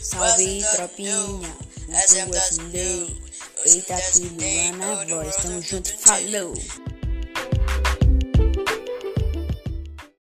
Salve tropinha, eu sou lei. Eita que Luana voz, tamo junto, falou!